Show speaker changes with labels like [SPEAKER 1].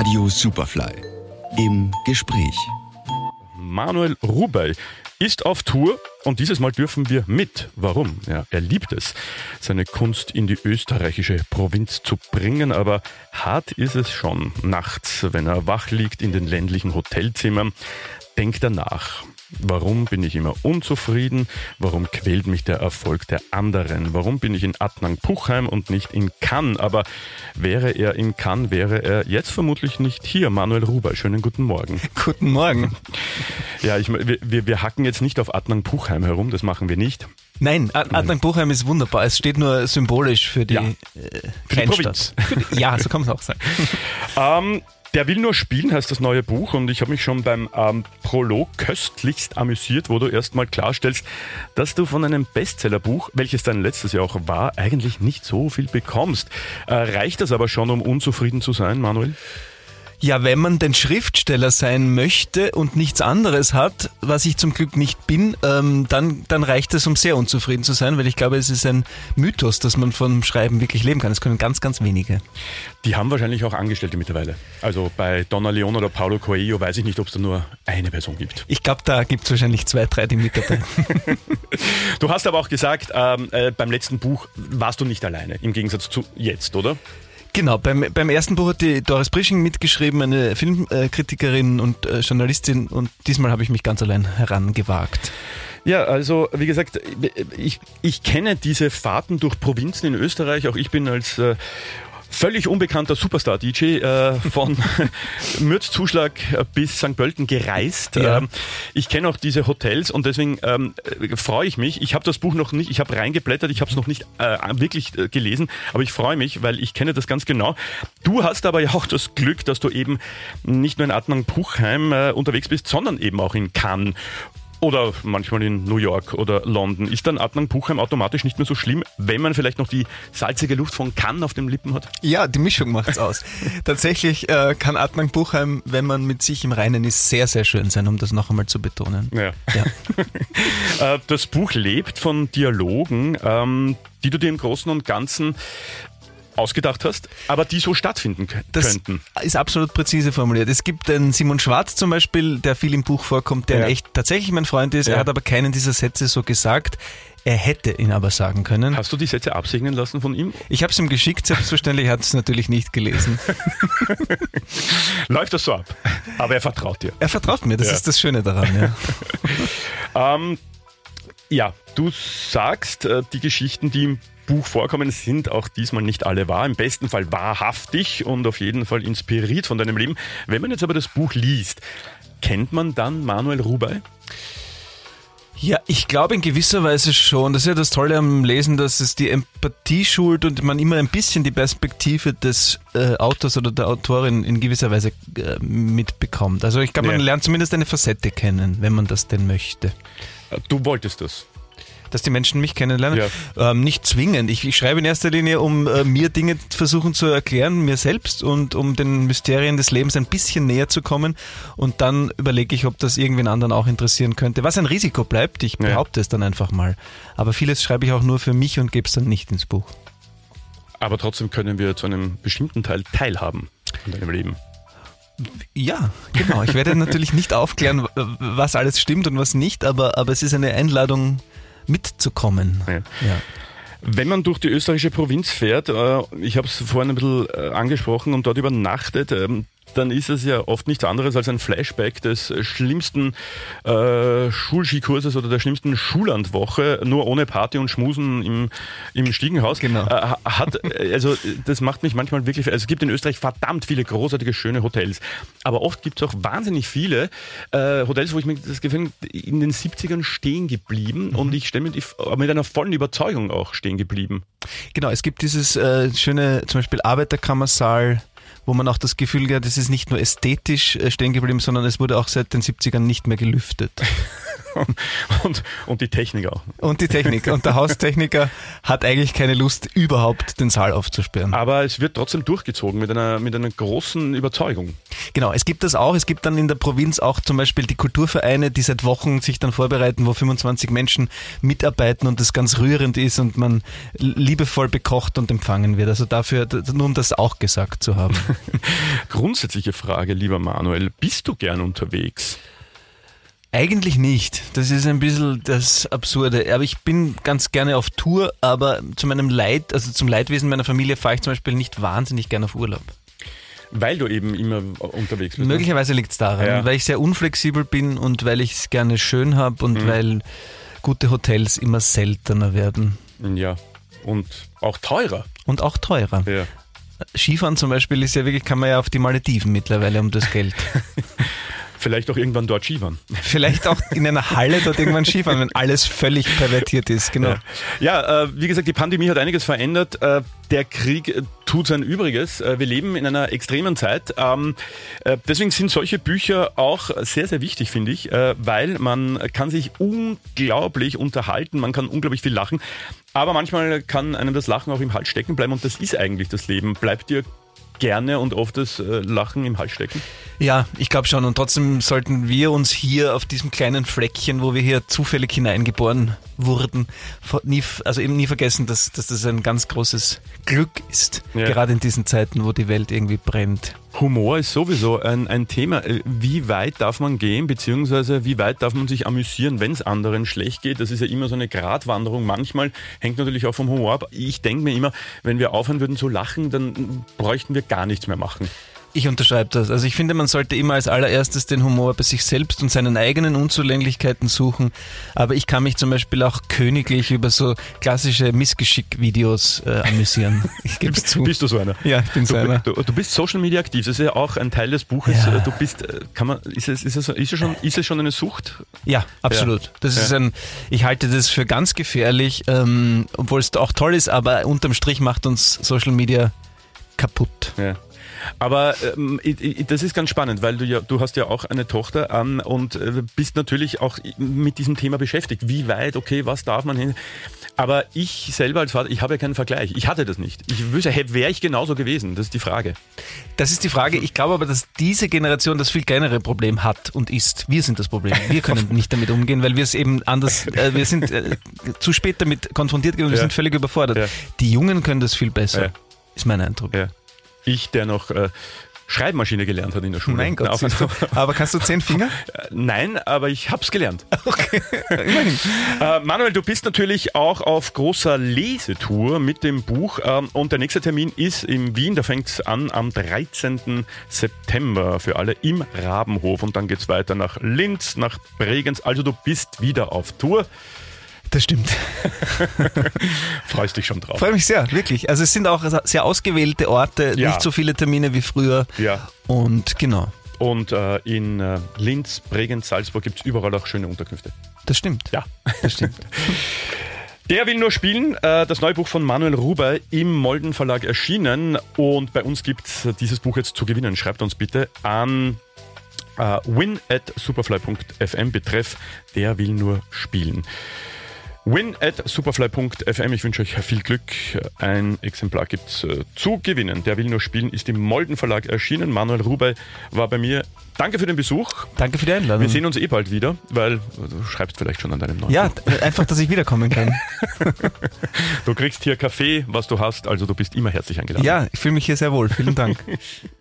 [SPEAKER 1] Radio Superfly. Im Gespräch.
[SPEAKER 2] Manuel Rubey ist auf Tour und dieses Mal dürfen wir mit. Warum? Ja, er liebt es, seine Kunst in die österreichische Provinz zu bringen, aber hart ist es schon nachts, wenn er wach liegt in den ländlichen Hotelzimmern, denkt er nach. Warum bin ich immer unzufrieden? Warum quält mich der Erfolg der anderen? Warum bin ich in Adnang-Puchheim und nicht in Cannes? Aber wäre er in Cannes, wäre er jetzt vermutlich nicht hier. Manuel Ruber, schönen guten Morgen.
[SPEAKER 3] Guten Morgen.
[SPEAKER 2] Ja, ich, wir, wir hacken jetzt nicht auf Adnang-Puchheim herum, das machen wir nicht.
[SPEAKER 3] Nein, Adnang-Puchheim ist wunderbar. Es steht nur symbolisch für die, ja. äh,
[SPEAKER 2] für die Provinz.
[SPEAKER 3] ja, so kann man es auch sagen.
[SPEAKER 2] ähm, der will nur spielen, heißt das neue Buch. Und ich habe mich schon beim ähm, Prolog köstlichst amüsiert, wo du erstmal klarstellst, dass du von einem Bestsellerbuch, welches dein letztes Jahr auch war, eigentlich nicht so viel bekommst. Äh, reicht das aber schon, um unzufrieden zu sein, Manuel?
[SPEAKER 3] Ja, wenn man denn Schriftsteller sein möchte und nichts anderes hat, was ich zum Glück nicht bin, ähm, dann, dann reicht es, um sehr unzufrieden zu sein, weil ich glaube, es ist ein Mythos, dass man vom Schreiben wirklich leben kann. Es können ganz, ganz wenige.
[SPEAKER 2] Die haben wahrscheinlich auch Angestellte mittlerweile. Also bei Donna Leon oder Paulo Coelho weiß ich nicht, ob es da nur eine Person gibt.
[SPEAKER 3] Ich glaube, da gibt es wahrscheinlich zwei, drei, die mitarbeiten.
[SPEAKER 2] du hast aber auch gesagt, ähm, äh, beim letzten Buch warst du nicht alleine, im Gegensatz zu jetzt, oder?
[SPEAKER 3] Genau, beim, beim ersten Buch hat die Doris Brisching mitgeschrieben, eine Filmkritikerin und äh, Journalistin und diesmal habe ich mich ganz allein herangewagt.
[SPEAKER 2] Ja, also wie gesagt, ich, ich kenne diese Fahrten durch Provinzen in Österreich. Auch ich bin als äh, völlig unbekannter Superstar-DJ äh, von Mürzzuschlag bis St. Pölten gereist. Ja. Ähm, ich kenne auch diese Hotels und deswegen ähm, äh, freue ich mich. Ich habe das Buch noch nicht, ich habe reingeblättert, ich habe es noch nicht äh, wirklich äh, gelesen, aber ich freue mich, weil ich kenne das ganz genau. Du hast aber ja auch das Glück, dass du eben nicht nur in Adnang-Puchheim äh, unterwegs bist, sondern eben auch in Cannes oder manchmal in New York oder London. Ist dann Adnan Puchheim automatisch nicht mehr so schlimm, wenn man vielleicht noch die salzige Luft von Cannes auf den Lippen hat?
[SPEAKER 3] Ja, die Mischung macht's aus. Tatsächlich äh, kann Adnan Puchheim, wenn man mit sich im Reinen ist, sehr, sehr schön sein, um das noch einmal zu betonen.
[SPEAKER 2] Ja. ja. Äh, das Buch lebt von Dialogen, ähm, die du dir im Großen und Ganzen ausgedacht hast, aber die so stattfinden
[SPEAKER 3] das
[SPEAKER 2] könnten.
[SPEAKER 3] Ist absolut präzise formuliert. Es gibt den Simon Schwarz zum Beispiel, der viel im Buch vorkommt, der ja. echt tatsächlich mein Freund ist. Ja. Er hat aber keinen dieser Sätze so gesagt. Er hätte ihn aber sagen können.
[SPEAKER 2] Hast du die Sätze absegnen lassen von ihm?
[SPEAKER 3] Ich habe es ihm geschickt, selbstverständlich hat es natürlich nicht gelesen.
[SPEAKER 2] Läuft das so ab? Aber er vertraut dir.
[SPEAKER 3] Er vertraut mir, das ja. ist das Schöne daran.
[SPEAKER 2] Ja. ähm, ja, du sagst, äh, die Geschichten, die im Buch vorkommen, sind auch diesmal nicht alle wahr. Im besten Fall wahrhaftig und auf jeden Fall inspiriert von deinem Leben. Wenn man jetzt aber das Buch liest, kennt man dann Manuel Rubey?
[SPEAKER 3] Ja, ich glaube in gewisser Weise schon. Das ist ja das Tolle am Lesen, dass es die Empathie schult und man immer ein bisschen die Perspektive des äh, Autors oder der Autorin in gewisser Weise äh, mitbekommt. Also ich glaube, man ja. lernt zumindest eine Facette kennen, wenn man das denn möchte.
[SPEAKER 2] Du wolltest das
[SPEAKER 3] dass die Menschen mich kennenlernen. Ja. Ähm, nicht zwingend. Ich, ich, schreibe in erster Linie, um äh, mir Dinge versuchen zu erklären, mir selbst und um den Mysterien des Lebens ein bisschen näher zu kommen. Und dann überlege ich, ob das irgendwen anderen auch interessieren könnte. Was ein Risiko bleibt, ich behaupte ja. es dann einfach mal. Aber vieles schreibe ich auch nur für mich und gebe es dann nicht ins Buch.
[SPEAKER 2] Aber trotzdem können wir zu einem bestimmten Teil teilhaben an deinem Leben.
[SPEAKER 3] Ja, genau. Ich werde natürlich nicht aufklären, was alles stimmt und was nicht, aber, aber es ist eine Einladung, mitzukommen. Ja.
[SPEAKER 2] ja. Wenn man durch die österreichische Provinz fährt, äh, ich habe es vorhin ein bisschen äh, angesprochen und dort übernachtet, ähm, dann ist es ja oft nichts anderes als ein Flashback des schlimmsten äh, Schulskikurses oder der schlimmsten Schullandwoche, nur ohne Party und Schmusen im, im Stiegenhaus. Genau. Äh, hat, also das macht mich manchmal wirklich, also es gibt in Österreich verdammt viele großartige, schöne Hotels, aber oft gibt es auch wahnsinnig viele äh, Hotels, wo ich mir das Gefühl in den 70ern stehen geblieben mhm. und ich stelle mir die mit einer vollen Überzeugung auch stehen geblieben.
[SPEAKER 3] Genau, es gibt dieses äh, schöne, zum Beispiel Arbeiterkammersaal wo man auch das Gefühl hat, das ist nicht nur ästhetisch äh, stehen geblieben, sondern es wurde auch seit den 70ern nicht mehr gelüftet.
[SPEAKER 2] und, und die Technik auch.
[SPEAKER 3] Und die Technik. Und der Haustechniker hat eigentlich keine Lust, überhaupt den Saal aufzusperren.
[SPEAKER 2] Aber es wird trotzdem durchgezogen mit einer, mit einer großen Überzeugung.
[SPEAKER 3] Genau, es gibt das auch. Es gibt dann in der Provinz auch zum Beispiel die Kulturvereine, die seit Wochen sich dann vorbereiten, wo 25 Menschen mitarbeiten und das ganz rührend ist und man liebevoll bekocht und empfangen wird. Also dafür, nur um das auch gesagt zu haben.
[SPEAKER 2] Grundsätzliche Frage, lieber Manuel, bist du gern unterwegs?
[SPEAKER 3] Eigentlich nicht. Das ist ein bisschen das Absurde. Aber ich bin ganz gerne auf Tour, aber zu meinem Leid, also zum Leidwesen meiner Familie fahre ich zum Beispiel nicht wahnsinnig gerne auf Urlaub.
[SPEAKER 2] Weil du eben immer unterwegs bist. ne?
[SPEAKER 3] Möglicherweise liegt es daran,
[SPEAKER 2] Ja.
[SPEAKER 3] weil ich sehr unflexibel bin und weil ich es gerne schön habe und
[SPEAKER 2] Mhm.
[SPEAKER 3] weil gute Hotels immer seltener werden.
[SPEAKER 2] Ja. Und auch teurer.
[SPEAKER 3] Und auch teurer.
[SPEAKER 2] Ja.
[SPEAKER 3] Skifahren zum Beispiel ist ja wirklich, kann man ja auf die Malediven mittlerweile um das Geld.
[SPEAKER 2] Vielleicht auch irgendwann dort Skifahren.
[SPEAKER 3] Vielleicht auch in einer Halle dort irgendwann Skifahren, wenn alles völlig pervertiert ist. Genau.
[SPEAKER 2] Ja, ja äh, wie gesagt, die Pandemie hat einiges verändert. Äh, der Krieg äh, tut sein Übriges. Äh, wir leben in einer extremen Zeit. Ähm, äh, deswegen sind solche Bücher auch sehr, sehr wichtig, finde ich, weil man kann sich unglaublich unterhalten, man kann unglaublich viel lachen. Aber manchmal kann einem das Lachen auch im Hals stecken bleiben und das ist eigentlich das Leben. Bleibt dir gerne und oft das Lachen im Hals stecken?
[SPEAKER 3] Ja, ich glaube schon. Und trotzdem sollten wir uns hier auf diesem kleinen Fleckchen, wo wir hier zufällig hineingeboren wurden, nie, also eben nie vergessen, dass, dass das ein ganz großes Glück ist.
[SPEAKER 2] Ja.
[SPEAKER 3] Gerade in diesen Zeiten, wo die Welt irgendwie brennt.
[SPEAKER 2] Humor ist sowieso ein, ein Thema. Äh, Wie weit darf man gehen, beziehungsweise wie weit darf man sich amüsieren, wenn es anderen schlecht geht? Das ist ja immer so eine Gratwanderung. Manchmal hängt natürlich auch vom Humor ab. Ich denke mir immer, wenn wir aufhören würden zu lachen, dann bräuchten wir gar nichts mehr machen.
[SPEAKER 3] Ich unterschreibe das. Also ich finde, man sollte immer als allererstes den Humor bei sich selbst und seinen eigenen Unzulänglichkeiten suchen. Aber ich kann mich zum Beispiel auch königlich über so klassische Missgeschick-Videos äh, amüsieren. Ich gebe es zu.
[SPEAKER 2] Bist du so einer?
[SPEAKER 3] Ja, ich bin so
[SPEAKER 2] Du,
[SPEAKER 3] einer.
[SPEAKER 2] du, du bist Social Media aktiv, das ist ja auch ein Teil des Buches.
[SPEAKER 3] Ja.
[SPEAKER 2] Du bist, äh, kann man, ist es, ist es, ist es schon, ist es schon eine Sucht?
[SPEAKER 3] Ja, absolut. Das
[SPEAKER 2] Ja.
[SPEAKER 3] ist ein, ich halte das für ganz gefährlich, ähm, obwohl es auch toll ist, aber unterm Strich macht uns Social Media kaputt.
[SPEAKER 2] Ja. Aber ähm, das ist ganz spannend, weil du ja, du hast ja auch eine Tochter ähm, und äh, bist natürlich auch mit diesem Thema beschäftigt. Wie weit, okay, was darf man hin? Aber ich selber als Vater, ich habe ja keinen Vergleich. Ich hatte das nicht. Ich wüsste, wäre ich genauso gewesen? Das ist die Frage.
[SPEAKER 3] Das ist die Frage. Ich glaube aber, dass diese Generation das viel kleinere Problem hat und ist. Wir sind das Problem. Wir können nicht damit umgehen, weil wir es eben anders, äh, wir sind äh, zu spät damit konfrontiert gewesen, wir
[SPEAKER 2] Ja.
[SPEAKER 3] sind völlig überfordert.
[SPEAKER 2] Ja.
[SPEAKER 3] Die Jungen können das viel besser,
[SPEAKER 2] Ja.
[SPEAKER 3] ist mein Eindruck.
[SPEAKER 2] Ich, der noch äh, Schreibmaschine gelernt hat in der Schule.
[SPEAKER 3] Mein Gott, du. aber kannst du zehn Finger?
[SPEAKER 2] Äh, Nein, aber ich hab's gelernt.
[SPEAKER 3] Immerhin.
[SPEAKER 2] Äh, Manuel, du bist natürlich auch auf großer Lesetour mit dem Buch ähm, und der nächste Termin ist in Wien, da fängt's an am 13. September für alle im Rabenhof und dann geht's weiter nach Linz, nach Bregenz. Also du bist wieder auf Tour.
[SPEAKER 3] Das stimmt.
[SPEAKER 2] Freust dich schon drauf.
[SPEAKER 3] Freue mich sehr, wirklich. Also es sind auch sehr ausgewählte Orte,
[SPEAKER 2] Ja.
[SPEAKER 3] nicht so viele Termine wie früher.
[SPEAKER 2] Ja.
[SPEAKER 3] Und genau,
[SPEAKER 2] Und äh, in äh, Linz, Bregenz, Salzburg gibt's überall auch schöne Unterkünfte.
[SPEAKER 3] das stimmt.
[SPEAKER 2] Ja.
[SPEAKER 3] Das stimmt.
[SPEAKER 2] Der will nur spielen. Äh, Das neue Buch von Manuel Ruber im Molden Verlag erschienen. Und bei uns gibt's dieses Buch jetzt zu gewinnen. Schreibt uns bitte an äh, win at superfly.fm betreff Der will nur spielen. Win at superfly.fm. Ich wünsche euch viel Glück. Ein Exemplar gibt's äh, zu gewinnen. Der will nur spielen ist im Molden Verlag erschienen. Manuel Ruber war bei mir. Danke für den Besuch.
[SPEAKER 3] Danke für die Einladung.
[SPEAKER 2] Wir sehen uns eh bald wieder, weil du schreibst vielleicht schon an deinem neuen
[SPEAKER 3] ja,
[SPEAKER 2] Buch.
[SPEAKER 3] einfach, dass ich wiederkommen kann.
[SPEAKER 2] Du kriegst hier Kaffee, was du hast, also du bist immer herzlich eingeladen.
[SPEAKER 3] Ja, ich fühle mich hier sehr wohl. Vielen Dank.